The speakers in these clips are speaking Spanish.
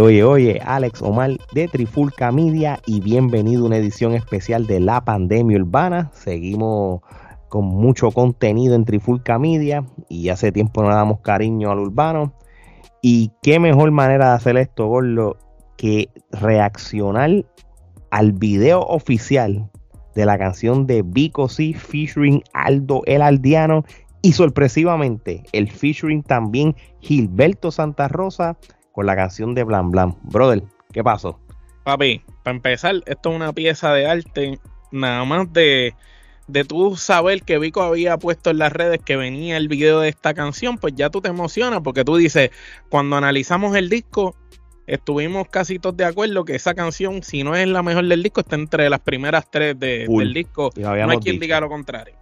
Oye, oye, Alex Omar de Trifulca Media y bienvenido a una edición especial de la pandemia urbana. Seguimos con mucho contenido en Trifulca Media y hace tiempo no damos cariño al urbano. Y qué mejor manera de hacer esto, Gordo, que reaccionar al video oficial de la canción de Vico C featuring Aldo El Aldiano y sorpresivamente el featuring también Gilberto Santa Rosa con la canción de Blan Blan. Brother, ¿qué pasó? Papi, para empezar, esto es una pieza de arte, nada más de, de tú saber que Vico había puesto en las redes que venía el video de esta canción, pues ya tú te emocionas porque tú dices, cuando analizamos el disco, estuvimos casi todos de acuerdo que esa canción, si no es la mejor del disco, está entre las primeras tres de, del disco. No hay quien dicho. diga lo contrario.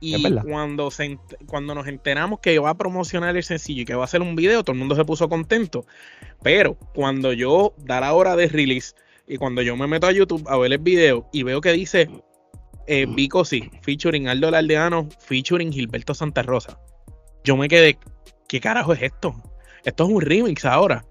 Y cuando, se, cuando nos enteramos que iba a promocionar el sencillo y que va a hacer un video, todo el mundo se puso contento. Pero cuando yo da la hora de release y cuando yo me meto a YouTube a ver el video y veo que dice eh, Vico sí, featuring Aldo Aldeano, featuring Gilberto Santa Rosa, yo me quedé, ¿qué carajo es esto? Esto es un remix ahora.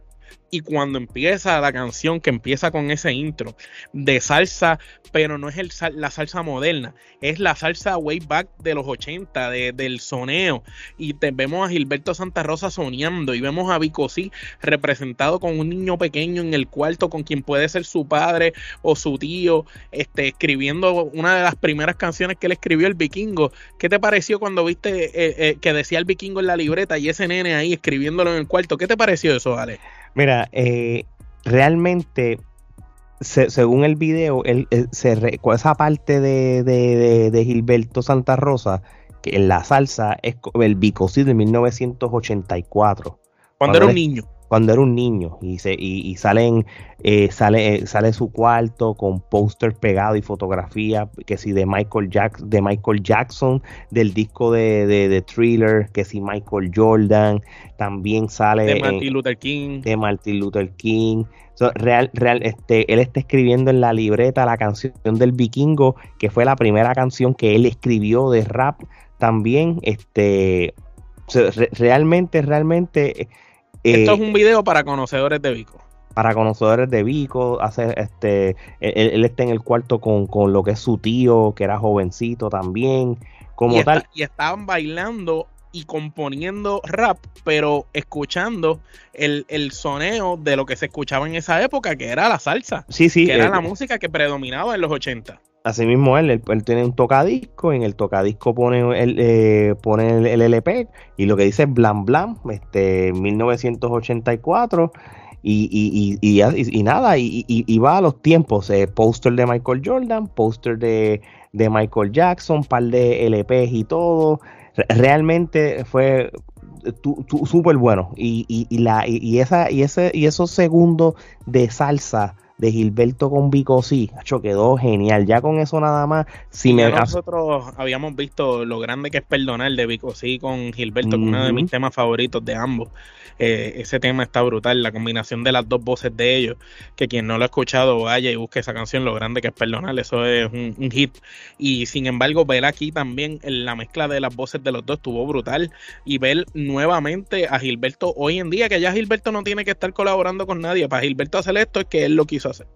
Y cuando empieza la canción, que empieza con ese intro de salsa, pero no es el, la salsa moderna, es la salsa way back de los 80, de, del soneo. Y te, vemos a Gilberto Santa Rosa soñando y vemos a Vicosí representado con un niño pequeño en el cuarto con quien puede ser su padre o su tío, este, escribiendo una de las primeras canciones que él escribió, el vikingo. ¿Qué te pareció cuando viste eh, eh, que decía el vikingo en la libreta y ese nene ahí escribiéndolo en el cuarto? ¿Qué te pareció eso, Ale? Mira, eh, realmente, según el video, él, se esa parte de, de, de, Gilberto Santa Rosa, que en la salsa es el Bicosí de 1984. Cuando, era un niño cuando era un niño y, se, y, salen, eh, sale, eh, sale su cuarto con póster pegado y fotografía, que si de Michael, Jack, de Michael Jackson, del disco de, de, Thriller, que si Michael Jordan, también sale... De Martin Luther King. De Martin Luther King. real, real, este, él está escribiendo en la libreta la canción del vikingo, que fue la primera canción que él escribió de rap también. Este, realmente, realmente esto es eh, un video para conocedores de Vico. Para conocedores de Vico, hace, este, él, está en el cuarto con, lo que es su tío, que era jovencito también, como y tal. y estaban bailando y componiendo rap, pero escuchando el, el, soneo de lo que se escuchaba en esa época, que era la salsa. Sí, sí. Que era la música que predominaba en los 80. Así mismo él, él, tiene un tocadisco, en el tocadisco pone el, eh, pone el, LP y lo que dice es Blam Blam, este, 1984 y, y, y, y nada, y, va a los tiempos, eh, póster de Michael Jordan, póster de, de, Michael Jackson, par de LPs y todo, realmente fue súper bueno y, la, y, esa, y, ese, y esos segundos de salsa de Gilberto con Vico sí, quedó genial. Ya con eso nada más, si me nosotros habíamos visto lo grande que es perdonar de Vico sí con Gilberto, uno de mis temas favoritos de ambos. Eh, ese tema está brutal, la combinación de las dos voces de ellos, que quien no lo ha escuchado vaya y busque esa canción, lo grande que es perdonar, eso es un, hit. Y sin embargo, ver aquí también la mezcla de las voces de los dos estuvo brutal y ver nuevamente a Gilberto hoy en día, que ya Gilberto no tiene que estar colaborando con nadie, para Gilberto hacer esto es que él lo quiso hacer.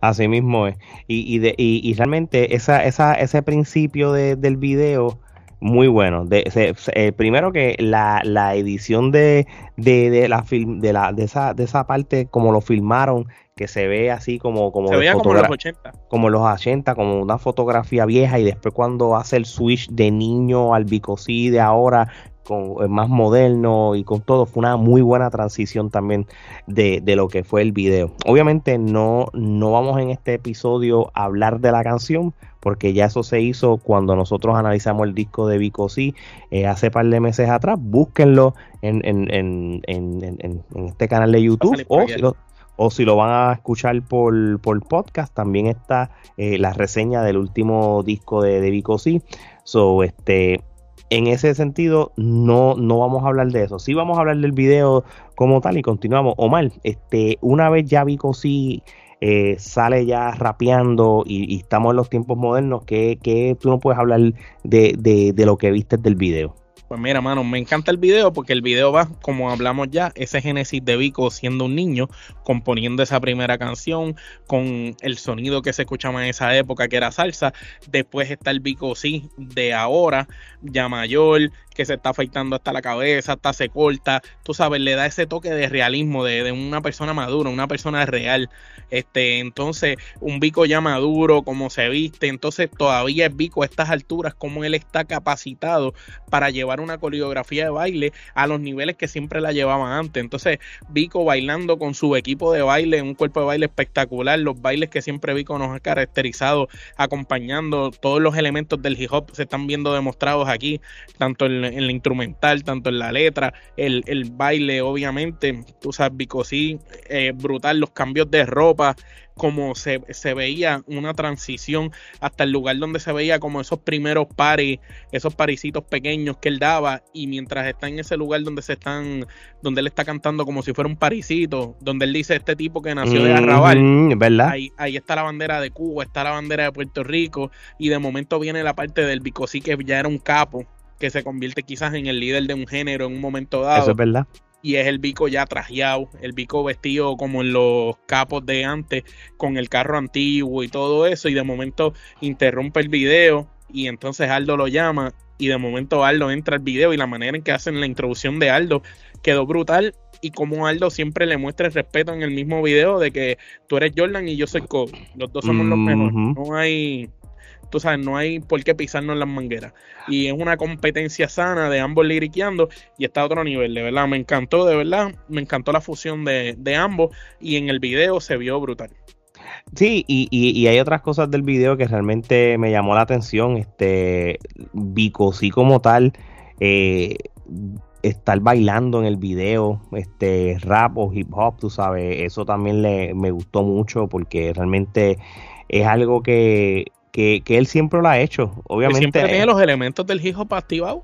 Así mismo es. Y, de, y, realmente esa, esa, ese principio del video muy bueno. De, eh, primero que la, la edición de, de, la film, de, la, de, esa, de esa parte, como lo filmaron, que se ve así como como, se veía como los 80 como los 80 como una fotografía vieja y después cuando hace el switch de niño al bicosí de ahora con eh, más moderno y con todo fue una muy buena transición también de, de, lo que fue el video obviamente no no vamos en este episodio a hablar de la canción porque ya eso se hizo cuando nosotros analizamos el disco de Vico sí eh, hace par de meses atrás. Búsquenlo en, en, en, en este canal de YouTube o o si lo van a escuchar por, por podcast, también está eh, la reseña del último disco de, de Vico C. So, este, en ese sentido, no, no vamos a hablar de eso. Sí vamos a hablar del video como tal y continuamos. Omar, este, una vez ya Vico C eh, sale ya rapeando y, estamos en los tiempos modernos, ¿qué, qué tú no puedes hablar de, de, de lo que viste del video? Pues mira, mano, me encanta el video porque el video va, como hablamos ya, ese génesis de Vico siendo un niño, componiendo esa primera canción, con el sonido que se escuchaba en esa época, que era salsa. Después está el Vico sí de ahora, ya mayor, que se está afeitando hasta la cabeza, hasta se corta, tú sabes, le da ese toque de realismo de, una persona madura, una persona real. Este, entonces, un Vico ya maduro, como se viste, entonces todavía es Vico a estas alturas, como él está capacitado para llevar una coreografía de baile a los niveles que siempre la llevaban antes. Entonces, Vico bailando con su equipo de baile, un cuerpo de baile espectacular, los bailes que siempre Vico nos ha caracterizado, acompañando todos los elementos del hip hop se están viendo demostrados aquí, tanto en en la instrumental, tanto en la letra, el, baile, obviamente, tú sabes, Bicosí, eh, brutal, los cambios de ropa, como se, veía una transición hasta el lugar donde se veía como esos primeros paris, esos parisitos pequeños que él daba, y mientras está en ese lugar donde se están, donde él está cantando como si fuera un parisito, donde él dice este tipo que nació de Arrabal, ¿verdad? Ahí, ahí está la bandera de Cuba, está la bandera de Puerto Rico, y de momento viene la parte del Bicosí que ya era un capo, que se convierte quizás en el líder de un género en un momento dado. Eso es verdad. Y es el bico ya trajeado, el bico vestido como en los capos de antes, con el carro antiguo y todo eso. Y de momento interrumpe el video y entonces Aldo lo llama y de momento Aldo entra al video y la manera en que hacen la introducción de Aldo quedó brutal y como Aldo siempre le muestra el respeto en el mismo video de que tú eres Jordan y yo soy Kobe, los dos somos los mejores, no hay tú sabes, no hay por qué pisarnos las mangueras. Y es una competencia sana de ambos liriqueando y está a otro nivel, de verdad. Me encantó, de verdad, me encantó la fusión de, ambos y en el video se vio brutal. Sí, y, y, hay otras cosas del video que realmente me llamó la atención. Este, Vico, sí como tal, eh, estar bailando en el video, este, rap o hip hop, tú sabes, eso también le, me gustó mucho porque realmente es algo que que, él siempre lo ha hecho. Obviamente. siempre tiene los elementos del hip hop activados.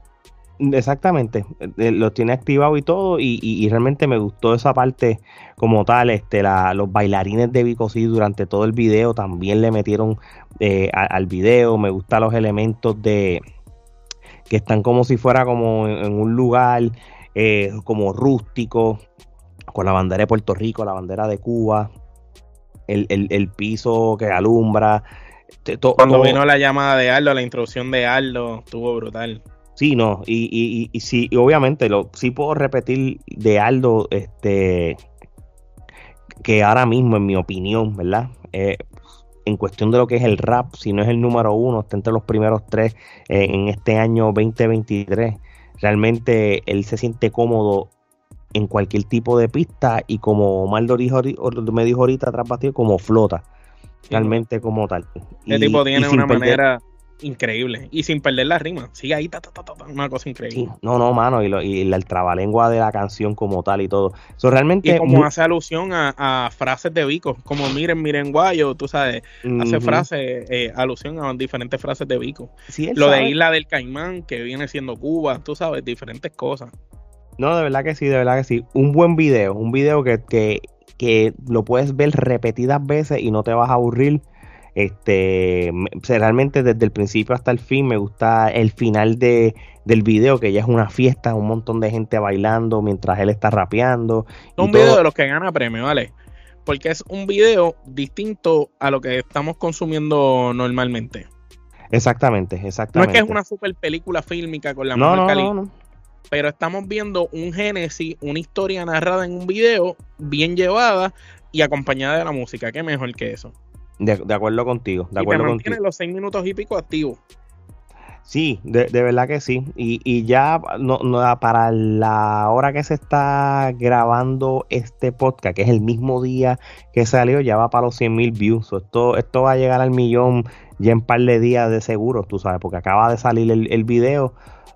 Exactamente, eh, lo tiene activado y todo, y, realmente me gustó esa parte como tal, este, la, los bailarines de Vico durante todo el video también le metieron eh, al video, me gustan los elementos de que están como si fuera como en, un lugar eh, como rústico, con la bandera de Puerto Rico, la bandera de Cuba, el, el piso que alumbra, cuando vino la llamada de Aldo, la introducción de Aldo, estuvo brutal. Sí, no, y, y, y, sí, obviamente, lo, sí puedo repetir de Aldo, este, que ahora mismo, en mi opinión, ¿verdad? Eh, en cuestión de lo que es el rap, si no es el número uno, está entre los primeros tres eh, en este año 2023. Realmente él se siente cómodo en cualquier tipo de pista y como Omar me dijo ahorita atrás como flota realmente como tal. El tipo tiene una manera increíble y sin perder la rima. Sigue ahí, ta, ta, ta, una cosa increíble. no, no, mano, y, lo, y el trabalengua de la canción como tal y todo. eso realmente y como hace alusión a, frases de Vico, como miren, miren guayo, tú sabes, hace frases, eh, alusión a diferentes frases de Vico. lo de Isla del Caimán, que viene siendo Cuba, tú sabes, diferentes cosas. No, de verdad que sí, de verdad que sí. Un buen video, un video que, que que lo puedes ver repetidas veces y no te vas a aburrir. Este, realmente desde el principio hasta el fin me gusta el final de, del video, que ya es una fiesta, un montón de gente bailando mientras él está rapeando. Un video de los que gana premio, ¿vale? Porque es un video distinto a lo que estamos consumiendo normalmente. Exactamente, exactamente. No es que es una super película fílmica con la no, no, no, no, pero estamos viendo un génesis, una historia narrada en un video, bien llevada y acompañada de la música. ¿Qué mejor que eso? De, acuerdo contigo, de acuerdo contigo. los seis minutos y pico activos. Sí, de, verdad que sí. Y, ya no, para la hora que se está grabando este podcast, que es el mismo día que salió, ya va para los 100 mil views. Esto, esto va a llegar al millón ya en par de días de seguro, tú sabes, porque acaba de salir el, el video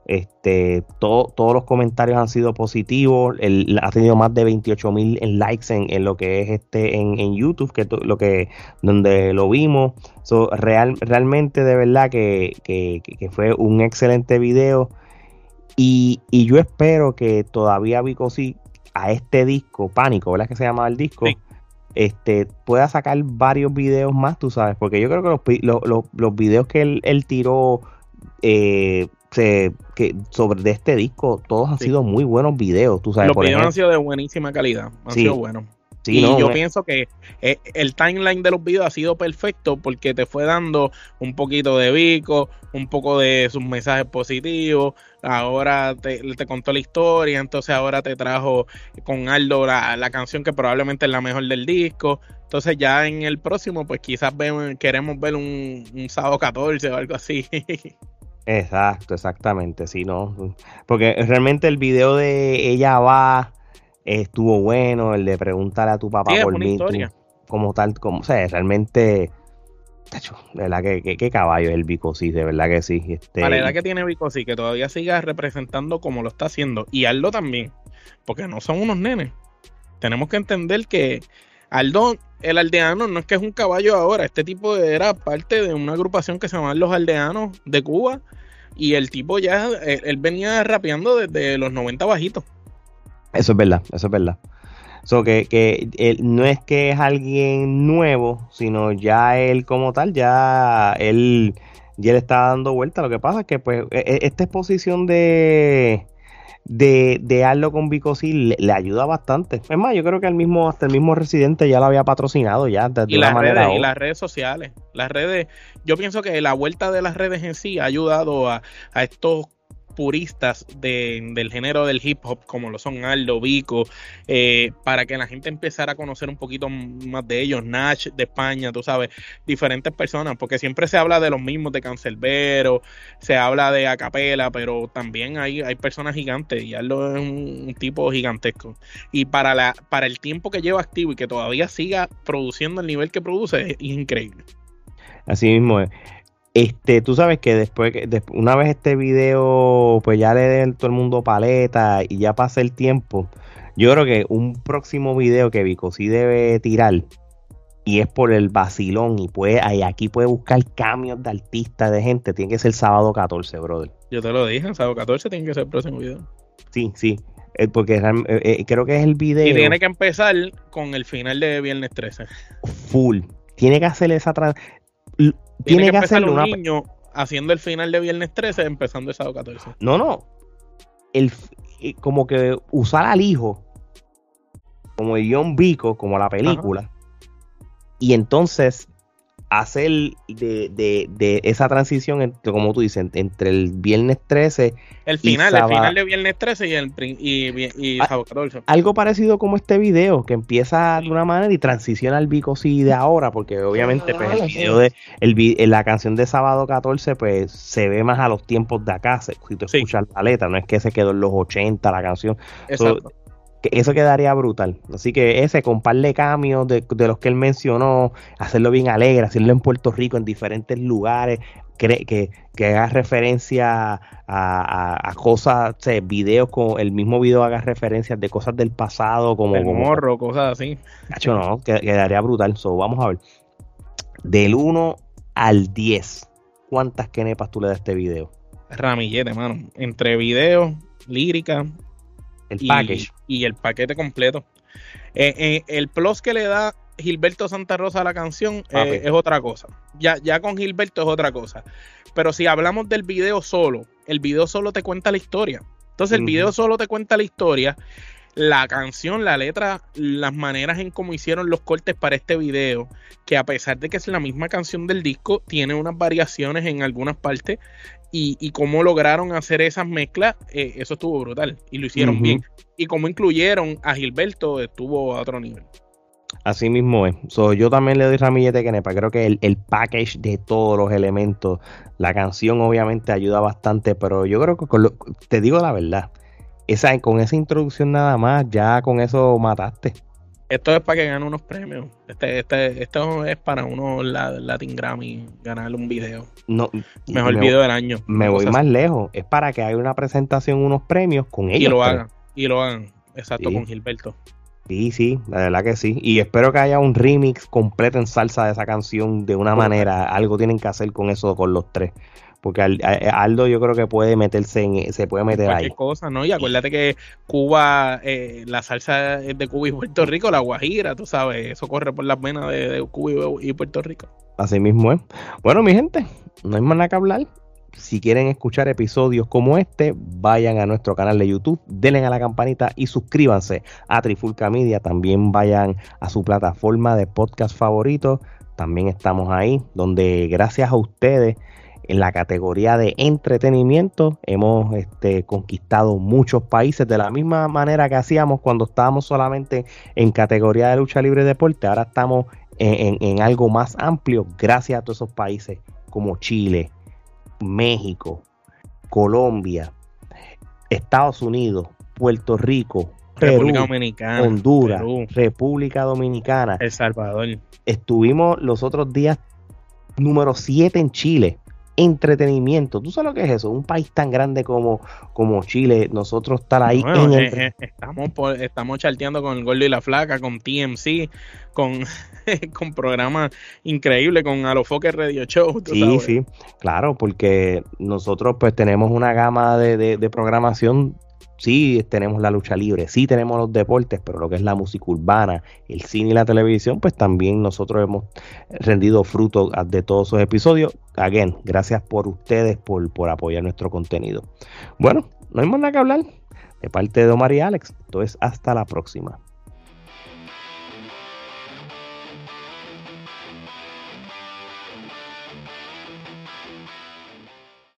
este, todos los comentarios han sido positivos. ha tenido más de 28 mil likes en, lo que es este en, YouTube, que lo que donde lo vimos. real, realmente de verdad que, fue un excelente video. Y, yo espero que todavía Vico sí a este disco, Pánico, ¿verdad que se llama el disco? Este, pueda sacar varios videos más, tú sabes, porque yo creo que los, los, los, videos que él, él tiró eh, que sobre de este disco, todos han sido muy buenos videos. Tú sabes, Los videos han sido de buenísima calidad, han sido buenos. y yo pienso que eh, el timeline de los videos ha sido perfecto porque te fue dando un poquito de Vico, un poco de sus mensajes positivos, ahora te, contó la historia, entonces ahora te trajo con Aldo la, canción que probablemente es la mejor del disco. Entonces ya en el próximo, pues quizás queremos ver un, un sábado 14 o algo así. Exacto, exactamente, sí, ¿no? Porque realmente el video de ella va estuvo bueno, el de preguntarle a tu papá por mí, como tal, como, o sea, realmente, tacho, de verdad que, que, caballo es el Bicosí, de verdad que sí. Este, la verdad que tiene Bicosí, que todavía siga representando como lo está haciendo, y Aldo también, porque no son unos nenes. Tenemos que entender que Aldo, el aldeano, no es que es un caballo ahora, este tipo era parte de una agrupación que se llamaban los aldeanos de Cuba y el tipo ya, él, venía rapeando desde los 90 bajitos. Eso es verdad, eso es verdad. So que, que no es que es alguien nuevo, sino ya él como tal, ya él, ya le está dando vuelta. Lo que pasa es que pues e, e, esta exposición de de, de Arlo con Vico le, le, ayuda bastante. Es más, yo creo que el mismo, hasta el mismo residente ya lo había patrocinado ya de, y las manera. Redes, y las redes sociales. Las redes, yo pienso que la vuelta de las redes en sí ha ayudado a, a estos puristas del género del hip hop, como lo son Aldo, Vico, eh, para que la gente empezara a conocer un poquito más de ellos, Nash de España, tú sabes, diferentes personas, porque siempre se habla de los mismos de Cancelbero, se habla de Acapela, pero también hay, hay personas gigantes y Aldo es un, tipo gigantesco. Y para, la, para el tiempo que lleva activo y que todavía siga produciendo el nivel que produce, es increíble. Así mismo es. Este, tú sabes que después, una vez este video, pues ya le den todo el mundo paleta y ya pasa el tiempo. Yo creo que un próximo video que Vico sí debe tirar y es por el vacilón y puede, ahí aquí puede buscar cambios de artistas, de gente, tiene que ser sábado 14, brother. Yo te lo dije, sábado 14 tiene que ser el próximo video. Sí, sí, eh, porque eh, eh, creo que es el video. Y tiene que empezar con el final de Viernes 13. Full. Tiene que hacer esa tiene, que, hacerlo un niño haciendo el final de Viernes 13, empezando el sábado 14. No, no. El, eh, como que usar al hijo como el John Vico, como la película, y entonces hacer de, de, de, esa transición, entre, como tú dices, entre el viernes 13. El final, el final de viernes 13 y, el, y, ah, Algo parecido como este video, que empieza de una manera y transiciona al Vico sí de ahora, porque obviamente pues, el video de el, la canción de sábado 14 pues se ve más a los tiempos de acá, si tú escuchas la letra, no es que se quedó en los 80 la canción. Exacto eso quedaría brutal. Así que ese, con par de cambios de, los que él mencionó, hacerlo bien alegre, hacerlo en Puerto Rico, en diferentes lugares, que, que, haga referencia a, cosas, o videos con el mismo video haga referencias de cosas del pasado, como. El morro, cosas así. Cacho, no, quedaría brutal. So, vamos a ver. Del 1 al 10, ¿cuántas kenepas tú le das a este video? Ramillete, mano. Entre videos, lírica, el y, package. Y el paquete completo. Eh, eh, el plus que le da Gilberto Santa Rosa a la canción eh, es otra cosa. Ya, ya con Gilberto es otra cosa. Pero si hablamos del video solo, el video solo te cuenta la historia. Entonces el video solo te cuenta la historia. La canción, la letra, las maneras en cómo hicieron los cortes para este video, que a pesar de que es la misma canción del disco, tiene unas variaciones en algunas partes y, cómo lograron hacer esas mezclas, eh, eso estuvo brutal y lo hicieron bien. Y cómo incluyeron a Gilberto, estuvo a otro nivel. Así mismo es. yo también le doy ramillete que nepa. Creo que el, package de todos los elementos, la canción obviamente ayuda bastante, pero yo creo que te digo la verdad, esa, con esa introducción nada más, ya con eso mataste. Esto es para que gane unos premios. Este, este, esto es para uno la, Latin Grammy ganar un video. No, Mejor video del año. Me voy más lejos. Es para que haya una presentación, unos premios con ellos. Y lo hagan. Y lo hagan. Exacto, con Gilberto. Sí, sí, la verdad que sí. Y espero que haya un remix completo en salsa de esa canción de una manera. Algo tienen que hacer con eso, con los tres. Porque Aldo yo creo que puede meterse en, se puede meter ahí. cosa, ¿no? Y acuérdate que Cuba, eh, la salsa de Cuba y Puerto Rico, la guajira, tú sabes, eso corre por las venas de, de Cuba y Puerto Rico. Así mismo es. Bueno, mi gente, no hay más nada que hablar si quieren escuchar episodios como este, vayan a nuestro canal de YouTube, denle a la campanita y suscríbanse a Trifulca Media. También vayan a su plataforma de podcast favorito. También estamos ahí, donde gracias a ustedes en la categoría de entretenimiento hemos este, conquistado muchos países de la misma manera que hacíamos cuando estábamos solamente en categoría de lucha libre y deporte. Ahora estamos en algo más amplio gracias a todos esos países como Chile, México, Colombia, Estados Unidos, Puerto Rico, Perú, Honduras, República Dominicana, El Salvador. Estuvimos los otros días número 7 en Chile entretenimiento. ¿Tú sabes lo que es eso? Un país tan grande como, como Chile, nosotros estar ahí en el... Eh, eh, estamos, estamos charteando con el Gordo y la Flaca, con TMC, con, con programas increíbles, con Alofoque Radio Show. sí, sí, claro, porque nosotros pues tenemos una gama de, de, de programación sí tenemos la lucha libre, sí tenemos los deportes, pero lo que es la música urbana, el cine y la televisión, pues también nosotros hemos rendido fruto de todos esos episodios. Again, gracias por ustedes, por, por apoyar nuestro contenido. Bueno, no hay más nada que hablar. De parte de Omar y Alex, entonces hasta la próxima.